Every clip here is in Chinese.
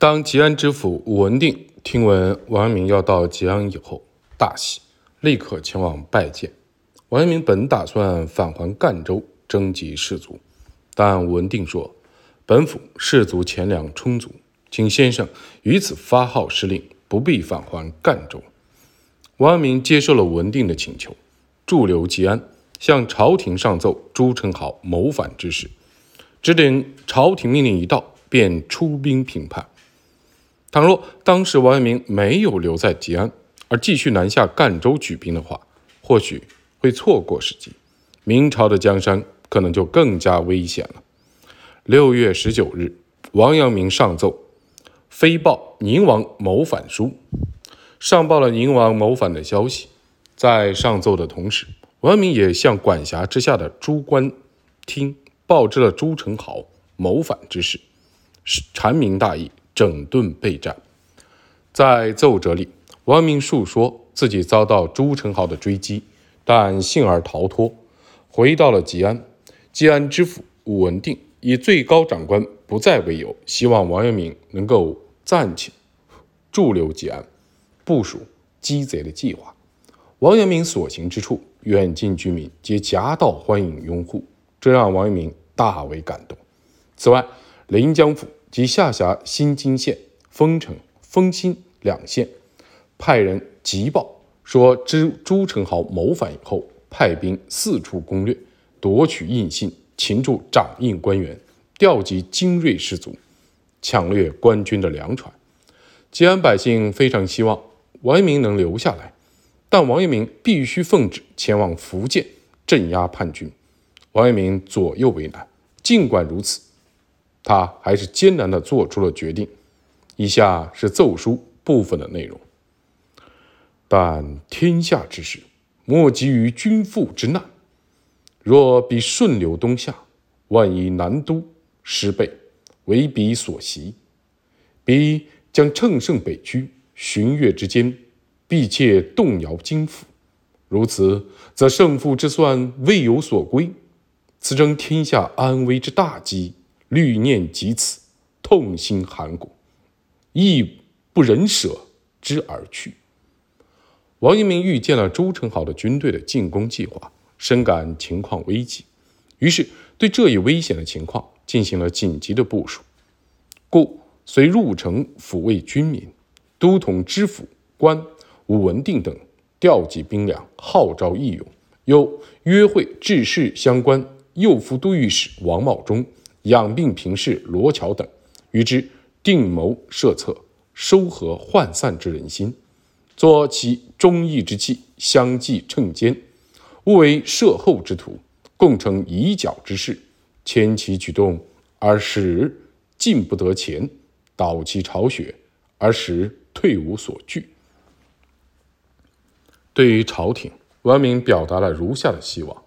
当吉安知府武文定听闻王阳明要到吉安以后，大喜，立刻前往拜见。王阳明本打算返还赣州征集士卒，但武文定说：“本府士卒钱粮充足，请先生于此发号施令，不必返还赣州。”王阳明接受了文定的请求，驻留吉安，向朝廷上奏朱宸濠谋反之事，只等朝廷命令一到，便出兵平叛。倘若当时王阳明没有留在吉安，而继续南下赣州举兵的话，或许会错过时机，明朝的江山可能就更加危险了。六月十九日，王阳明上奏，飞报宁王谋反书，上报了宁王谋反的消息。在上奏的同时，王阳明也向管辖之下的诸官厅报知了朱宸濠谋反之事，阐明大义。整顿备战，在奏折里，王明述说自己遭到朱宸濠的追击，但幸而逃脱，回到了吉安。吉安知府武文定以最高长官不在为由，希望王阳明能够暂且驻留吉安，部署击贼的计划。王阳明所行之处，远近居民皆夹道欢迎拥护，这让王阳明大为感动。此外，临江府。及下辖新津县、丰城、丰新两县，派人急报说，知朱宸濠谋反以后，派兵四处攻略，夺取印信，擒住掌印官员，调集精锐士卒，抢掠官军的粮船。吉安百姓非常希望王阳明能留下来，但王阳明必须奉旨前往福建镇压叛军。王阳明左右为难，尽管如此。他还是艰难地做出了决定。以下是奏书部分的内容：但天下之事，莫急于君父之难。若彼顺流东下，万一南都失备，为彼所袭，彼将乘胜北驱，旬月之间，必切动摇京府。如此，则胜负之算未有所归，此争天下安危之大机。虑念及此，痛心寒骨，亦不忍舍之而去。王阳明预见了朱宸濠的军队的进攻计划，深感情况危急，于是对这一危险的情况进行了紧急的部署，故遂入城抚慰军民，都统知府官武文定等调集兵粮，号召义勇，又约会治事相关右副都御史王茂忠。养病平事罗桥等，与之定谋设策，收合涣散之人心，作其忠义之计，相继称奸，勿为设后之徒，共成以剿之势，牵其举动而使进不得前，倒其巢穴而使退无所惧。对于朝廷，王明表达了如下的希望：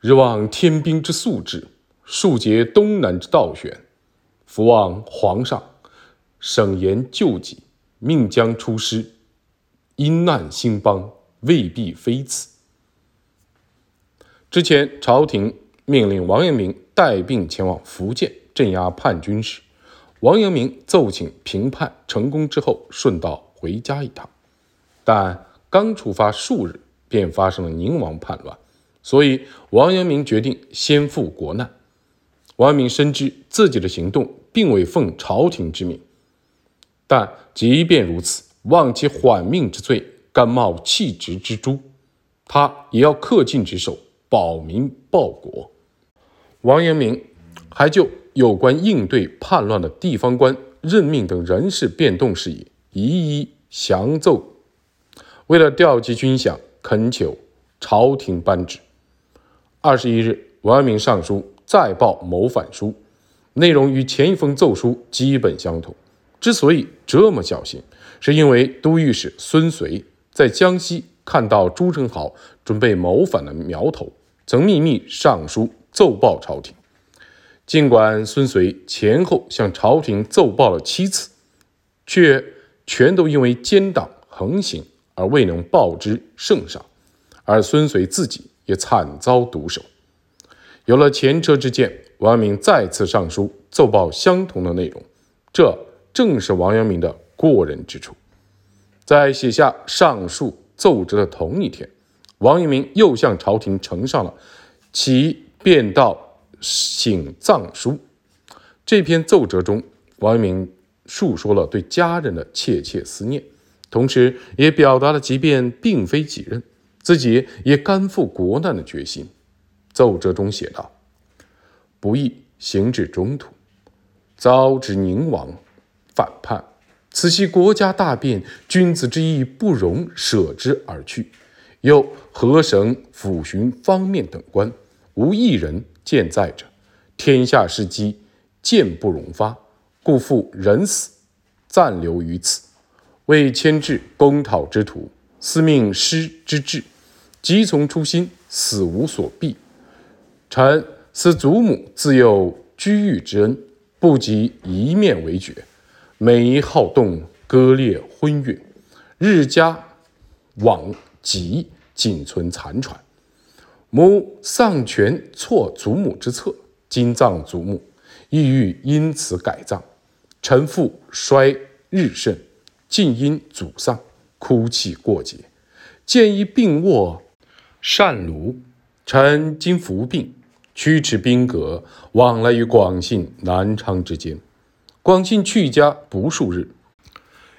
日望天兵之素质。庶结东南之道选，福望皇上省言救济，命将出师，因难兴邦，未必非此。之前朝廷命令王阳明带病前往福建镇压叛军时，王阳明奏请平叛成功之后顺道回家一趟，但刚出发数日便发生了宁王叛乱，所以王阳明决定先赴国难。王阳明深知自己的行动并未奉朝廷之命，但即便如此，忘其缓命之罪，甘冒弃职之诛，他也要恪尽职守，保民报国。王阳明还就有关应对叛乱的地方官任命等人事变动事宜，一一详奏。为了调集军饷，恳求朝廷颁旨。二十一日，王阳明上书。再报谋反书，内容与前一封奏书基本相同。之所以这么小心，是因为都御史孙遂在江西看到朱宸濠准备谋反的苗头，曾秘密上书奏报朝廷。尽管孙遂前后向朝廷奏报了七次，却全都因为奸党横行而未能报之圣上，而孙遂自己也惨遭毒手。有了前车之鉴，王阳明再次上书奏报相同的内容，这正是王阳明的过人之处。在写下上述奏折的同一天，王阳明又向朝廷呈上了其便道省葬书。这篇奏折中，王阳明述说了对家人的切切思念，同时也表达了即便并非己任，自己也甘负国难的决心。奏折中写道：“不义行至中途，遭致宁王反叛，此系国家大变，君子之义不容舍之而去。又河省抚巡方面等官，无一人健在者，天下事机，见不容发，故复人死，暂留于此，为牵制公讨之徒，司命师之志，即从初心，死无所避。臣思祖母自幼居遇之恩，不及一面为绝，每一好动，割裂昏晕，日加往疾，仅存残喘。母丧权错祖母之策，今葬祖母，意欲因此改葬。臣父衰日甚，尽因祖丧，哭泣过节。见一病卧，善庐。臣今服病。驱驰兵革，往来于广信、南昌之间。广信去家不数日，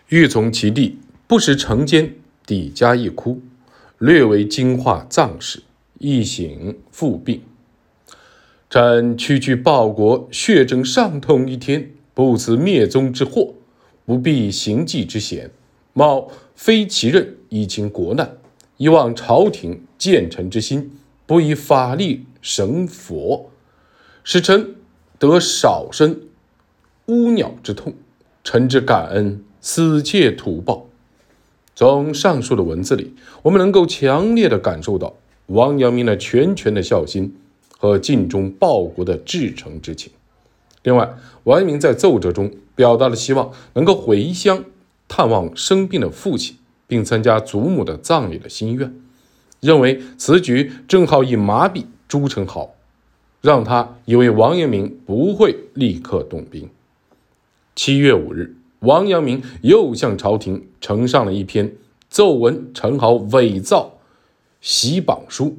欲从其地，不时城间抵家一哭，略为惊化葬事，一醒复病。臣区区报国，血症上通一天，不辞灭宗之祸，不避行迹之嫌，冒非其任以清国难，以望朝廷见臣之心，不以法力。神佛使臣得少生乌鸟之痛，臣之感恩，死切图报。从上述的文字里，我们能够强烈的感受到王阳明那全权的孝心和尽忠报国的至诚之情。另外，王阳明在奏折中表达了希望能够回乡探望生病的父亲，并参加祖母的葬礼的心愿，认为此举正好以麻痹。朱宸濠，让他以为王阳明不会立刻动兵。七月五日，王阳明又向朝廷呈上了一篇奏闻陈豪伪造袭榜书。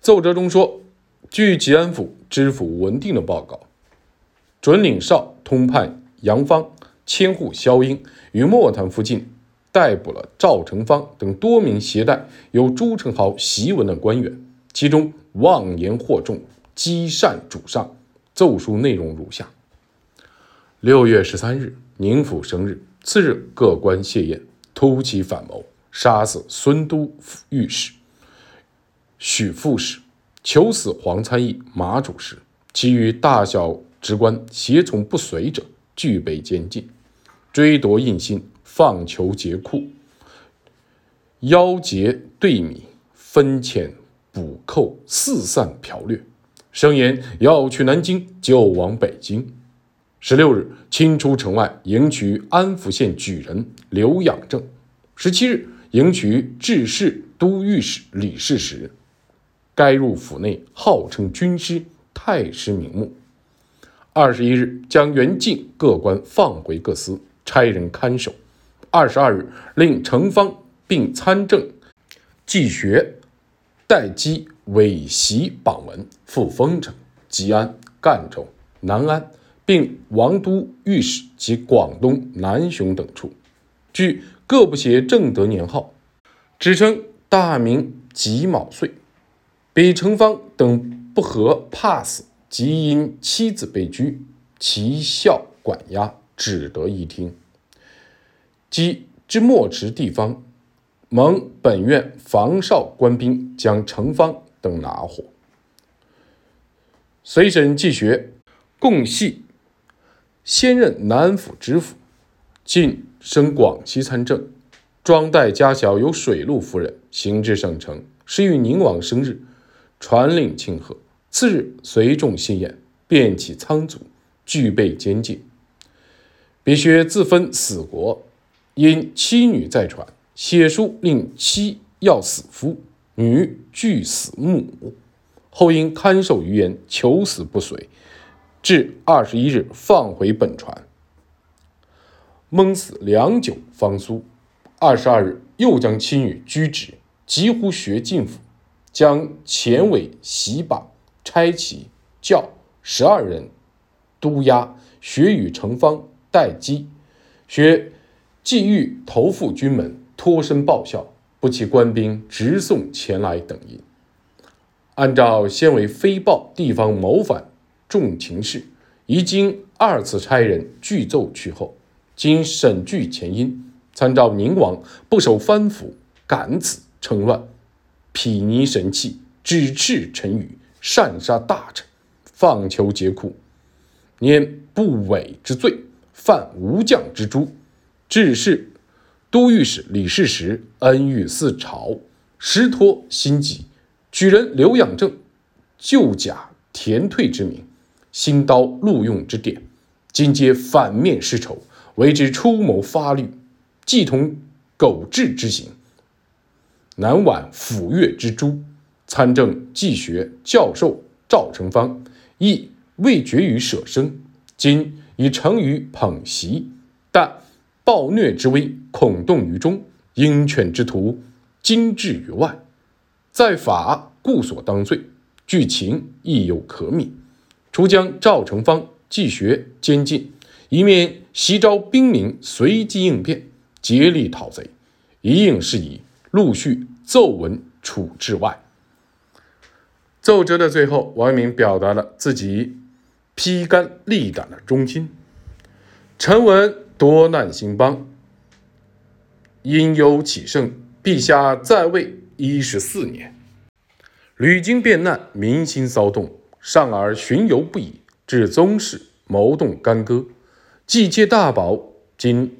奏折中说，据吉安府知府文定的报告，准领少通判杨芳、千户萧英于墨潭附近逮捕了赵成芳等多名携带有朱宸濠檄文的官员。其中妄言惑众，积善主上。奏书内容如下：六月十三日，宁府生日，次日各官谢宴，突起反谋，杀死孙都御史、许副使，求死黄参议、马主事，其余大小职官胁从不随者，俱被监禁。追夺印信，放囚劫库，腰劫对米，分遣。后四散剽掠，声言要去南京，就往北京。十六日，亲出城外迎取安福县举人刘养正。十七日，迎取治士都御史李世石。该入府内，号称军师，太师名目。二十一日，将原境各官放回各司，差人看守。二十二日，令程方并参政继学。待机伪袭榜文，赴丰城、吉安、赣州、南安，并王都御史及广东南雄等处，据各不写正德年号，只称大明己卯岁。比程方等不和，怕死，即因妻子被拘，其孝管押，只得一听。即之末池地方。蒙本院防哨官兵将程方等拿货，随审继学，共系先任南府知府，晋升广西参政。庄代家小有水陆夫人，行至省城，时遇宁王生日，传令庆贺。次日随众谢宴，便起仓卒，具备监禁。比学自分死国，因妻女在传。写书令妻要死夫，女拒死母，后因看守余言，求死不遂，至二十一日放回本船，闷死良久方苏。二十二日，又将妻女拘止，急呼学进府，将前尾洗把差旗教十二人督押学与成方待机，学既欲投赴军门，脱身报效，不期官兵直送前来等因。按照先为飞报地方谋反重情事，已经二次差人具奏去后，经审据前因，参照宁王不守藩府，敢此称乱，睥睨神器，指斥臣语，擅杀大臣，放囚劫库，念不韦之罪，犯无将之诛，致使都御史李世石恩遇四朝，实托心急。举人刘养正，旧假田退之名，新刀录用之典，今皆反面失仇，为之出谋发虑，既同苟志之行，难挽抚越之诛。参政纪学教授赵成方亦未决于舍生，今已成于捧袭，但暴虐之威恐动于中，鹰犬之徒惊至于外。在法故所当罪，剧情亦有可悯。除将赵成方继学监禁，一面袭招兵民随机应变，竭力讨贼，一应是以陆续奏文处置外。奏折的最后，王阳明表达了自己披肝沥胆的忠心。臣闻多难兴邦，因忧启盛，陛下在位。一十四年，屡经变难，民心骚动，上而巡游不已，至宗室谋动干戈，既皆大宝。今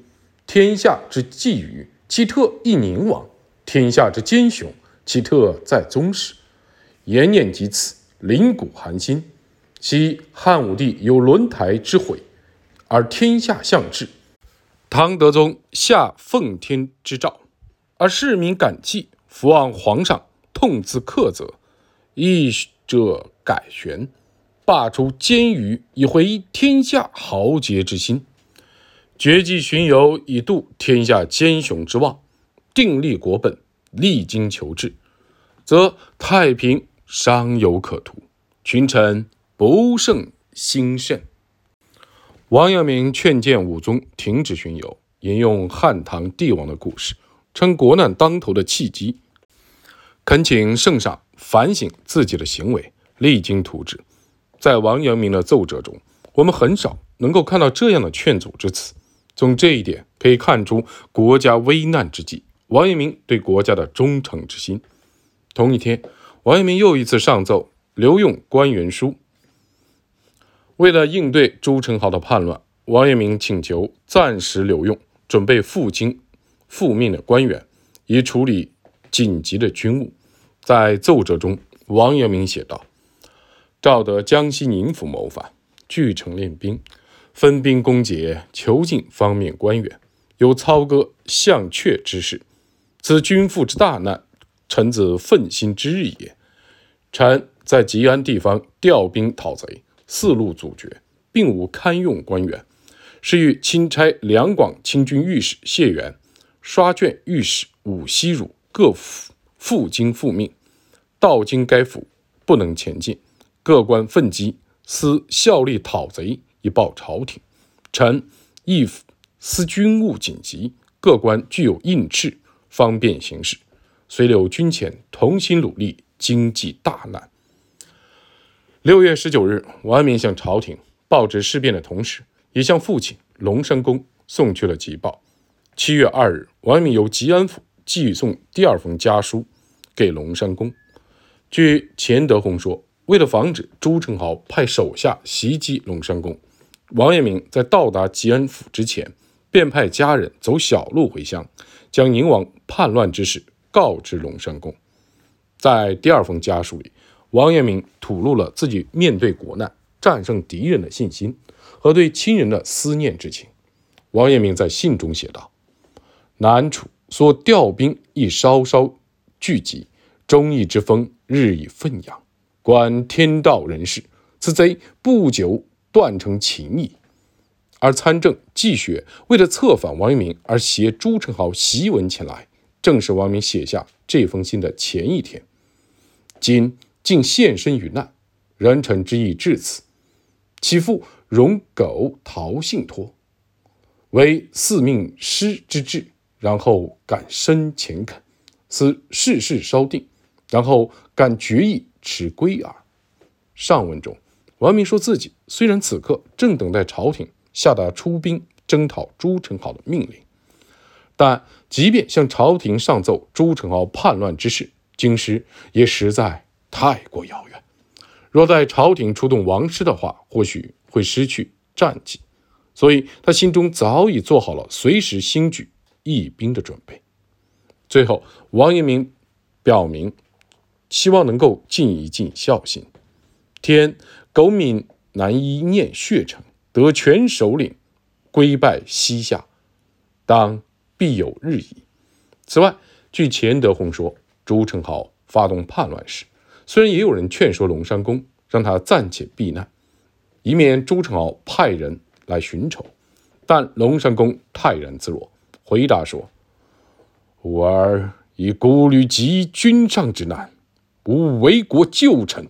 天下之觊觎，其特亦宁王；天下之奸雄，其特在宗室。言念及此，灵骨寒心。昔汉武帝有轮台之毁，而天下向治；唐德宗下奉天之诏，而市民感泣。伏望皇上痛自克责，义者改弦，罢除奸余，以回天下豪杰之心。绝迹巡游，以度天下奸雄之望，定立国本，励精求治，则太平尚有可图，群臣不胜兴盛。王阳明劝谏武宗停止巡游，引用汉唐帝王的故事，称国难当头的契机。恳请圣上反省自己的行为，励精图治。在王阳明的奏折中，我们很少能够看到这样的劝阻之词。从这一点可以看出，国家危难之际，王阳明对国家的忠诚之心。同一天，王阳明又一次上奏留用官员书。为了应对朱宸濠的叛乱，王阳明请求暂时留用准备赴京复命的官员，以处理。紧急的军务，在奏折中，王阳明写道：“赵得江西宁府谋反，据城练兵，分兵攻劫，囚禁方面官员，有操戈向阙之势。此君父之大难，臣子奋心之日也。臣在吉安地方调兵讨贼，四路阻绝，并无堪用官员，是欲钦差两广清军御史谢元、刷卷御史武希汝。”各复负荆复命，到今该府不能前进，各官奋击，思效力讨贼以报朝廷。臣亦思军务紧急，各官具有印敕，方便行事。遂留军前同心努力，经济大难。六月十九日，王阳明向朝廷报知事变的同时，也向父亲龙山公送去了急报。七月二日，王阳明由吉安府。寄送第二封家书给龙山公。据钱德洪说，为了防止朱宸濠派手下袭击龙山公，王阳明在到达吉安府之前，便派家人走小路回乡，将宁王叛乱之事告知龙山公。在第二封家书里，王阳明吐露了自己面对国难、战胜敌人的信心和对亲人的思念之情。王阳明在信中写道：“南楚。”所调兵亦稍稍聚集，忠义之风日益奋扬。观天道人事，此贼不久断成秦矣。而参政纪学为了策反王阳明而携朱宸濠檄文前来，正是王阳明写下这封信的前一天。今竟献身于难，人臣之意至此，岂复容苟逃信托？为四命师之志，然后敢深前恳，此事事稍定，然后敢决意持归耳。上文中，王明说自己虽然此刻正等待朝廷下达出兵征讨朱宸濠的命令，但即便向朝廷上奏朱宸濠叛乱之事，京师也实在太过遥远。若在朝廷出动王师的话，或许会失去战绩，所以他心中早已做好了随时兴举义兵的准备。最后，王阳明表明希望能够尽一尽孝心。天苟敏难一念血诚，得全首领，归拜西夏，当必有日矣。此外，据钱德洪说，朱宸濠发动叛乱时，虽然也有人劝说龙山公让他暂且避难，以免朱宸濠派人来寻仇，但龙山公泰然自若，回答说：“吾儿以孤虑及君上之难，吾为国救臣。”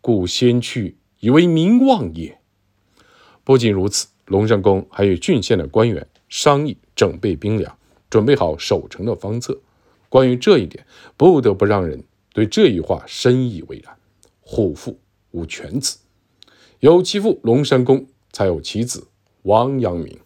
故先去以为名望也。不仅如此，龙山公还与郡县的官员商议整备兵粮，准备好守城的方策。关于这一点，不得不让人对这一话深以为然。虎父无犬子，有其父龙山公，才有其子王阳明。